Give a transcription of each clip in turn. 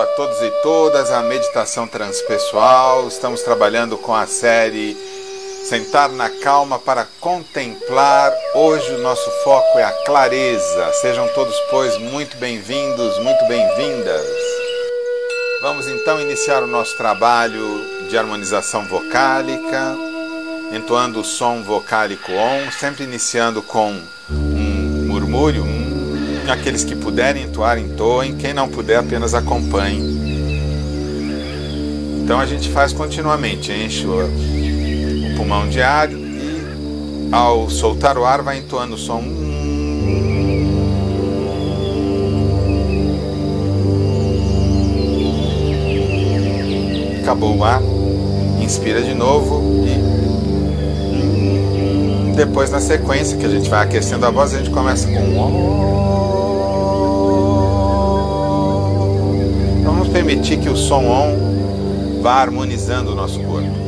a todos e todas à meditação transpessoal. Estamos trabalhando com a série Sentar na Calma para Contemplar. Hoje o nosso foco é a clareza. Sejam todos, pois, muito bem-vindos, muito bem-vindas. Vamos então iniciar o nosso trabalho de harmonização vocálica, entoando o som vocálico on, sempre iniciando com um murmúrio, um Aqueles que puderem entoar, entoem. Quem não puder, apenas acompanhe. Então a gente faz continuamente, enche o, o pulmão de ar e ao soltar o ar vai entoando o som. Acabou o ar, inspira de novo e depois na sequência que a gente vai aquecendo a voz, a gente começa com permitir que o som on vá harmonizando o nosso corpo.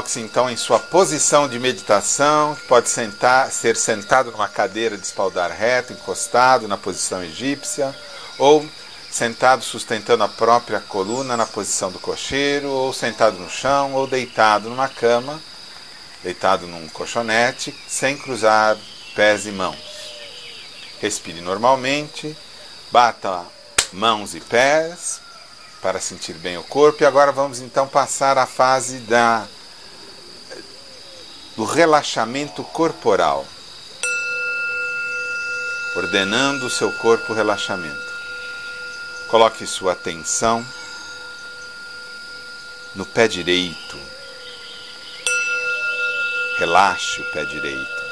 Coloque-se então em sua posição de meditação, pode sentar, ser sentado numa cadeira de espaldar reto, encostado na posição egípcia, ou sentado sustentando a própria coluna na posição do cocheiro, ou sentado no chão, ou deitado numa cama, deitado num colchonete, sem cruzar pés e mãos. Respire normalmente, bata mãos e pés para sentir bem o corpo, e agora vamos então passar à fase da do relaxamento corporal, ordenando o seu corpo relaxamento. Coloque sua atenção no pé direito. Relaxe o pé direito.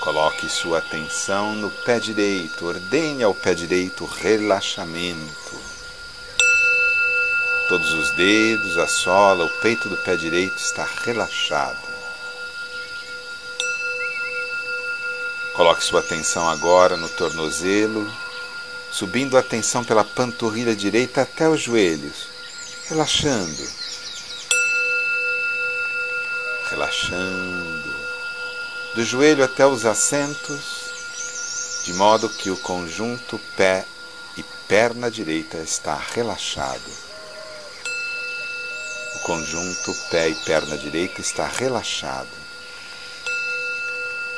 Coloque sua atenção no pé direito. Ordene ao pé direito relaxamento. Todos os dedos, a sola, o peito do pé direito está relaxado. Coloque sua atenção agora no tornozelo, subindo a atenção pela panturrilha direita até os joelhos, relaxando. Relaxando. Do joelho até os assentos, de modo que o conjunto pé e perna direita está relaxado conjunto pé e perna direita está relaxado.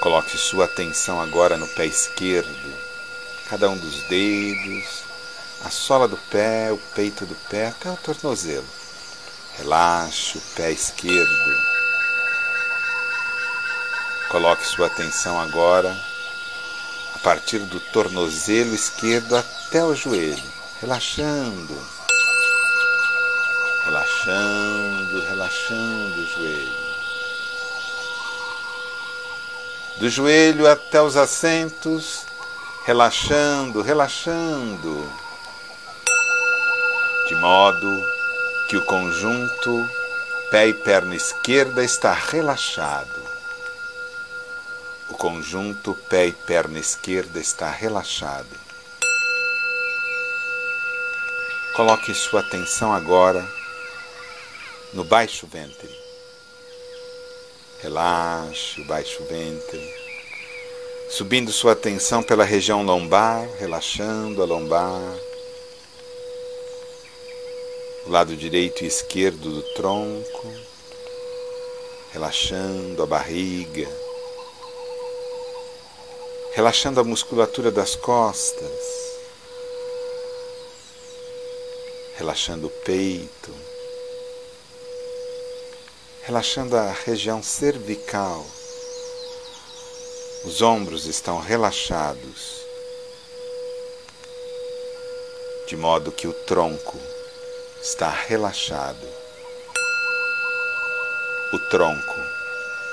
Coloque sua atenção agora no pé esquerdo, cada um dos dedos, a sola do pé, o peito do pé até o tornozelo. Relaxe o pé esquerdo. Coloque sua atenção agora a partir do tornozelo esquerdo até o joelho, relaxando relaxando, relaxando o joelho. Do joelho até os assentos, relaxando, relaxando, de modo que o conjunto pé e perna esquerda está relaxado. O conjunto pé e perna esquerda está relaxado. Coloque sua atenção agora no baixo ventre. Relaxe o baixo ventre, subindo sua atenção pela região lombar, relaxando a lombar, o lado direito e esquerdo do tronco, relaxando a barriga, relaxando a musculatura das costas. Relaxando o peito, relaxando a região cervical. Os ombros estão relaxados, de modo que o tronco está relaxado. O tronco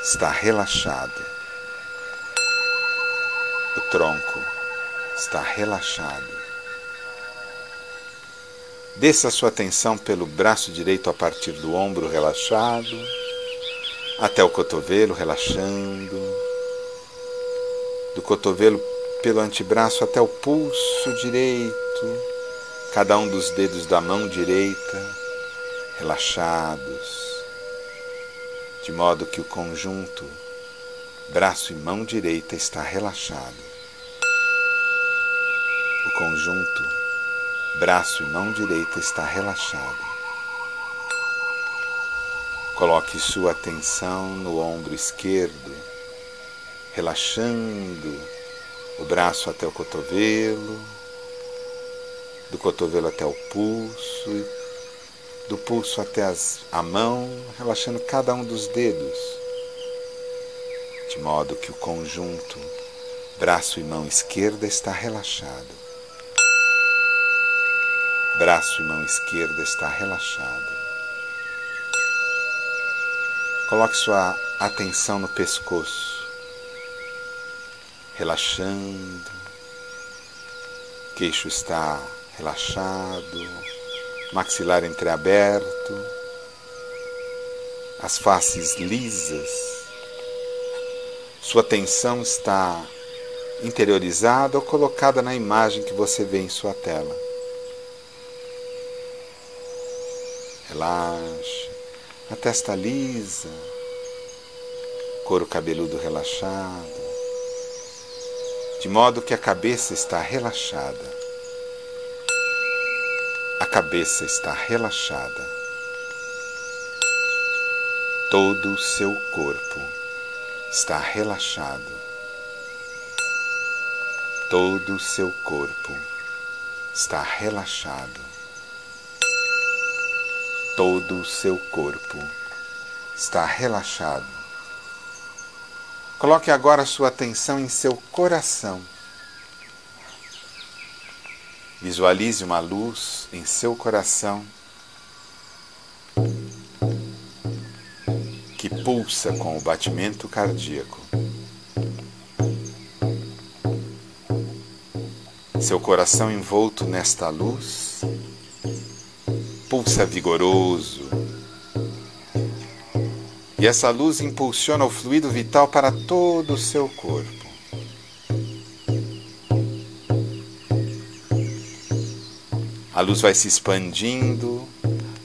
está relaxado. O tronco está relaxado. Desça sua atenção pelo braço direito a partir do ombro relaxado, até o cotovelo relaxando, do cotovelo pelo antebraço até o pulso direito, cada um dos dedos da mão direita relaxados, de modo que o conjunto braço e mão direita está relaxado. O conjunto braço e mão direita está relaxado. Coloque sua atenção no ombro esquerdo, relaxando o braço até o cotovelo, do cotovelo até o pulso, do pulso até as, a mão, relaxando cada um dos dedos, de modo que o conjunto braço e mão esquerda está relaxado. Braço e mão esquerda está relaxado. Coloque sua atenção no pescoço, relaxando. Queixo está relaxado, maxilar entreaberto, as faces lisas. Sua atenção está interiorizada ou colocada na imagem que você vê em sua tela. relaxa, a testa lisa, couro cabeludo relaxado, de modo que a cabeça está relaxada. A cabeça está relaxada. Todo o seu corpo está relaxado. Todo o seu corpo está relaxado todo o seu corpo está relaxado. Coloque agora sua atenção em seu coração. Visualize uma luz em seu coração que pulsa com o batimento cardíaco. Seu coração envolto nesta luz pulsa vigoroso. E essa luz impulsiona o fluido vital para todo o seu corpo. A luz vai se expandindo,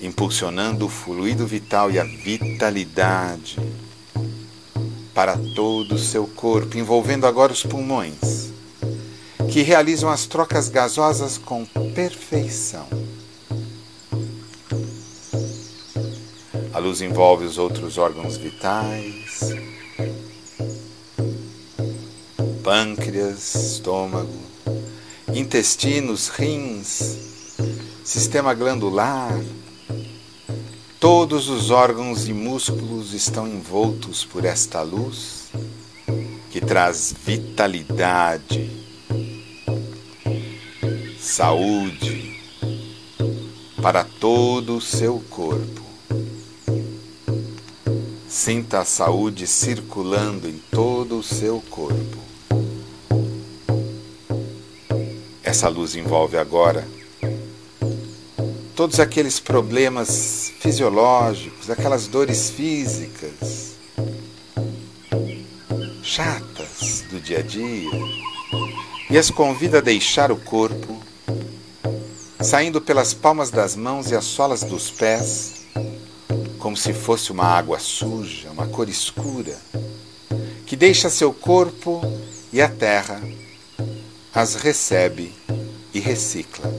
impulsionando o fluido vital e a vitalidade para todo o seu corpo, envolvendo agora os pulmões, que realizam as trocas gasosas com perfeição. A luz envolve os outros órgãos vitais, pâncreas, estômago, intestinos, rins, sistema glandular. Todos os órgãos e músculos estão envoltos por esta luz que traz vitalidade, saúde para todo o seu corpo. Sinta a saúde circulando em todo o seu corpo. Essa luz envolve agora todos aqueles problemas fisiológicos, aquelas dores físicas, chatas do dia a dia e as convida a deixar o corpo, saindo pelas palmas das mãos e as solas dos pés, como se fosse uma água suja, uma cor escura, que deixa seu corpo e a terra as recebe e recicla.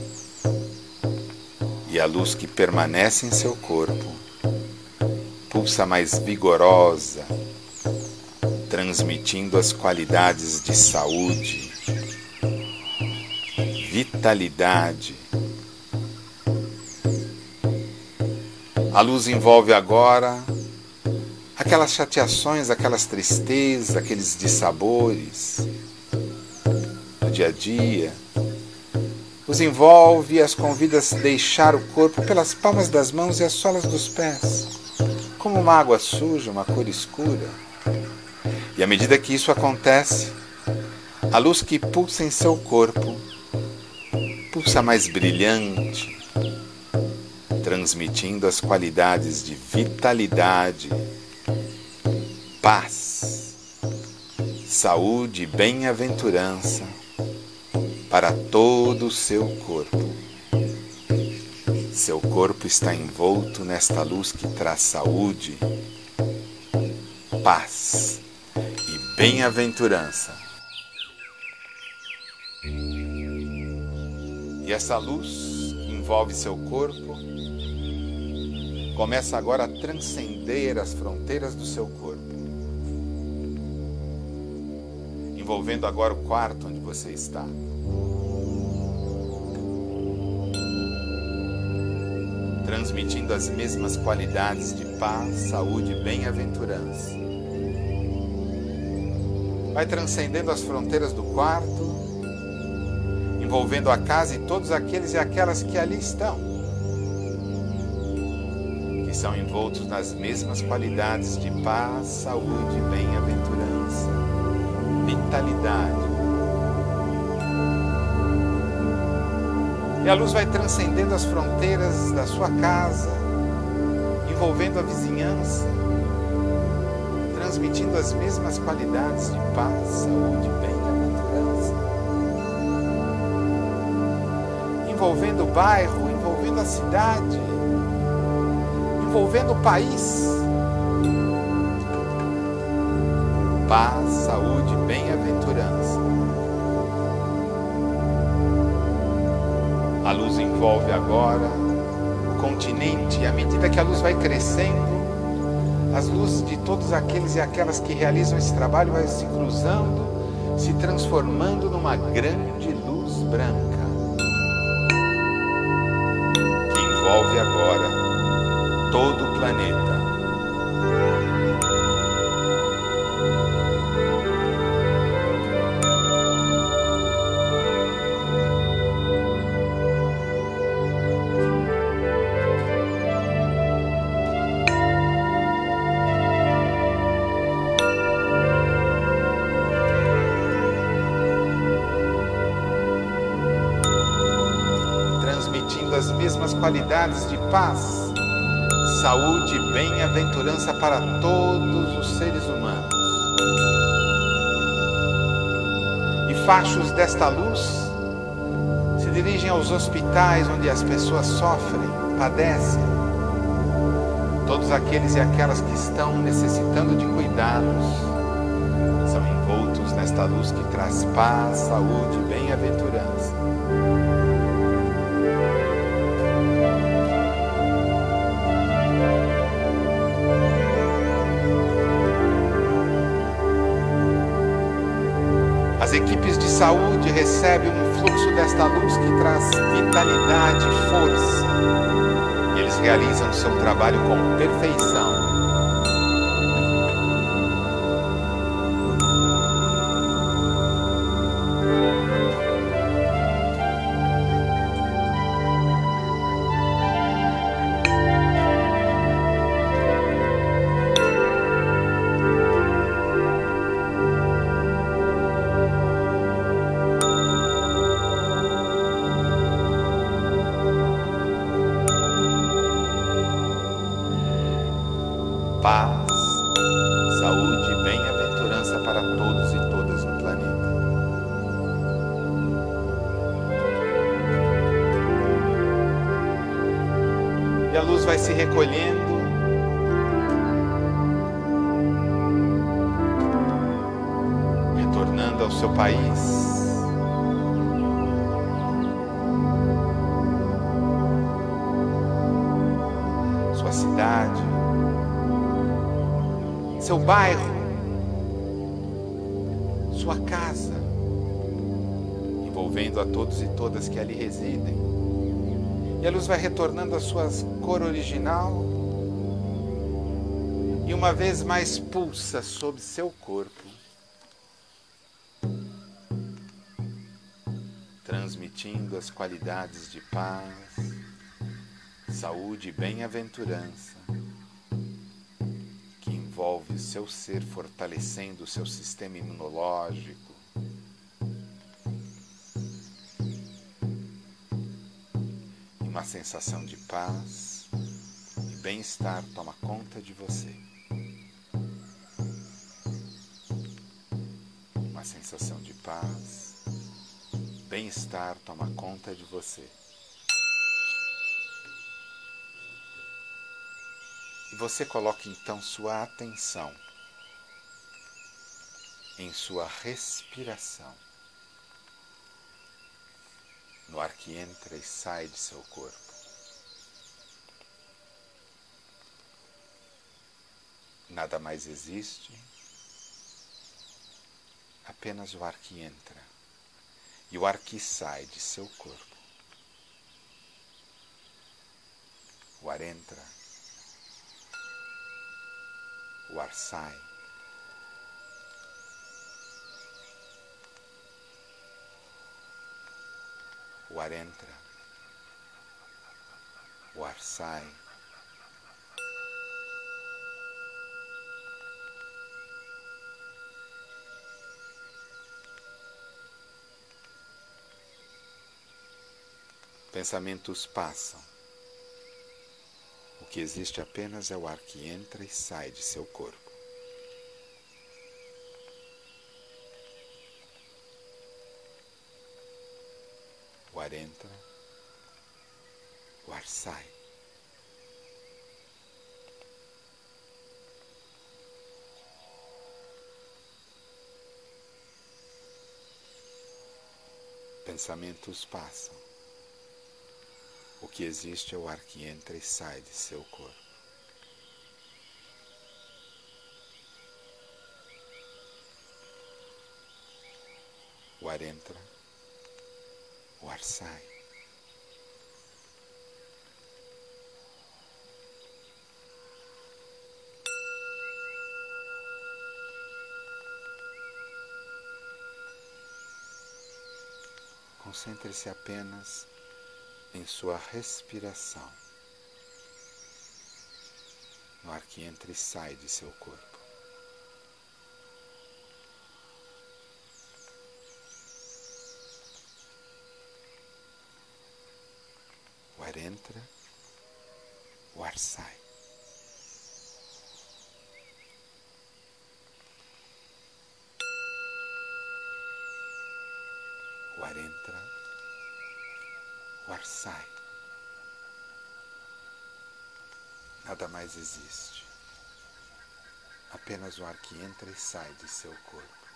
E a luz que permanece em seu corpo pulsa mais vigorosa, transmitindo as qualidades de saúde, vitalidade. A luz envolve agora aquelas chateações, aquelas tristezas, aqueles dissabores do dia a dia. Os envolve e as convida a deixar o corpo pelas palmas das mãos e as solas dos pés, como uma água suja, uma cor escura. E à medida que isso acontece, a luz que pulsa em seu corpo pulsa mais brilhante, transmitindo as qualidades de vitalidade, paz, saúde e bem-aventurança para todo o seu corpo. Seu corpo está envolto nesta luz que traz saúde, paz e bem-aventurança. E essa luz envolve seu corpo começa agora a transcender as fronteiras do seu corpo, envolvendo agora o quarto onde você está. Transmitindo as mesmas qualidades de paz, saúde e bem-aventurança. Vai transcendendo as fronteiras do quarto, envolvendo a casa e todos aqueles e aquelas que ali estão são envoltos nas mesmas qualidades de paz, saúde, bem-aventurança, vitalidade. E a luz vai transcendendo as fronteiras da sua casa, envolvendo a vizinhança, transmitindo as mesmas qualidades de paz, saúde bem-aventurança. Envolvendo o bairro, envolvendo a cidade, envolvendo o país. Paz, saúde, bem-aventurança. A luz envolve agora o continente, e à medida que a luz vai crescendo, as luzes de todos aqueles e aquelas que realizam esse trabalho vai se cruzando, se transformando numa grande luz branca que envolve agora todo o planeta. Transmitindo as mesmas qualidades de paz saúde e bem-aventurança para todos os seres humanos. E fachos desta luz se dirigem aos hospitais onde as pessoas sofrem, padecem. Todos aqueles e aquelas que estão necessitando de cuidados são envoltos nesta luz que traz paz, saúde e bem-aventurança. Saúde recebem um fluxo desta luz que traz vitalidade e força. E eles realizam seu trabalho com perfeição. Vai se recolhendo. Retornando ao seu país. Sua cidade. Seu bairro. Sua casa. Envolvendo a todos e todas que ali residem. E a luz vai retornando à sua cor original. E uma vez mais pulsa sobre seu corpo, transmitindo as qualidades de paz, saúde e bem-aventurança que envolve seu ser, fortalecendo seu sistema imunológico Uma sensação de paz e bem-estar toma conta de você. Uma sensação de paz, bem-estar toma conta de você. E você coloca então sua atenção em sua respiração no ar que entra e sai de seu corpo. Nada mais existe, apenas o ar que entra e o ar que sai de seu corpo. O ar entra, o ar sai. O ar entra, o ar sai. Pensamentos passam. O que existe apenas é o ar que entra e sai de seu corpo. O ar entra, o ar sai. Pensamentos passam. O que existe é o ar que entra e sai de seu corpo. O ar entra ar sai. Concentre-se apenas em sua respiração, no ar que entra e sai de seu corpo. ar entra, o ar sai. O ar entra, o ar sai. Nada mais existe. Apenas o ar que entra e sai de seu corpo.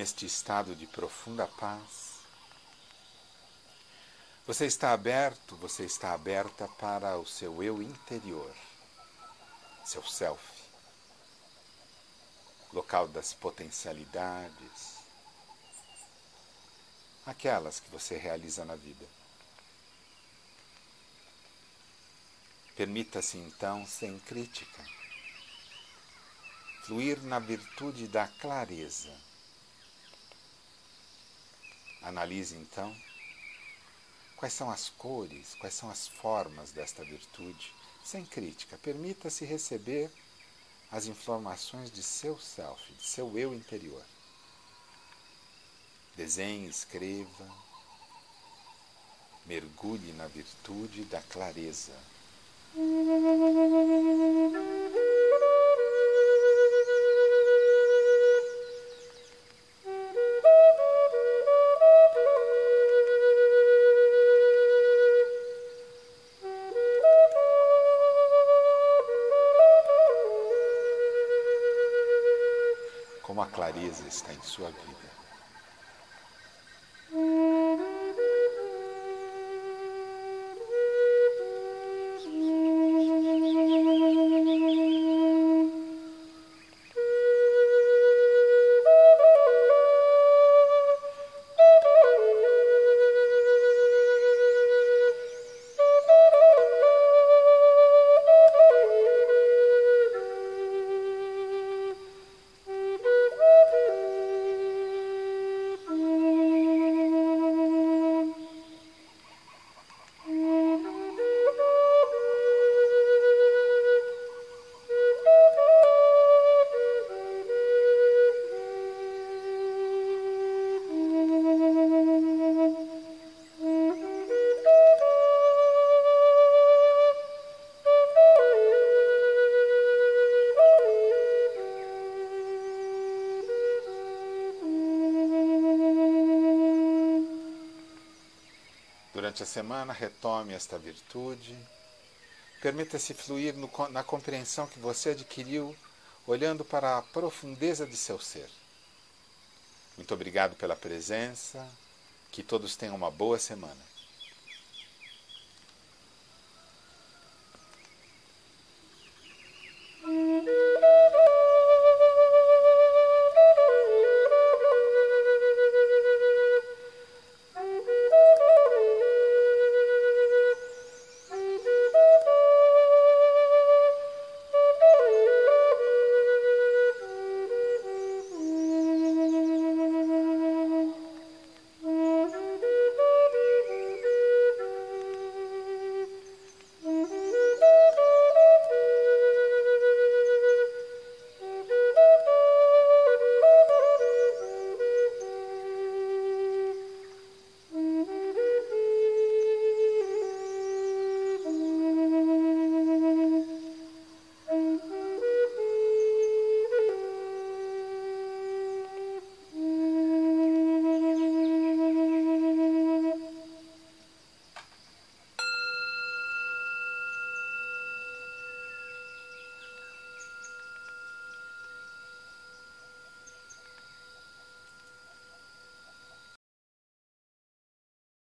Neste estado de profunda paz. Você está aberto, você está aberta para o seu eu interior, seu self, local das potencialidades, aquelas que você realiza na vida. Permita-se então, sem crítica, fluir na virtude da clareza Analise então quais são as cores, quais são as formas desta virtude, sem crítica. Permita-se receber as informações de seu self, de seu eu interior. Desenhe, escreva, mergulhe na virtude da clareza. Está em sua vida. Durante a semana, retome esta virtude. Permita-se fluir no, na compreensão que você adquiriu olhando para a profundeza de seu ser. Muito obrigado pela presença. Que todos tenham uma boa semana.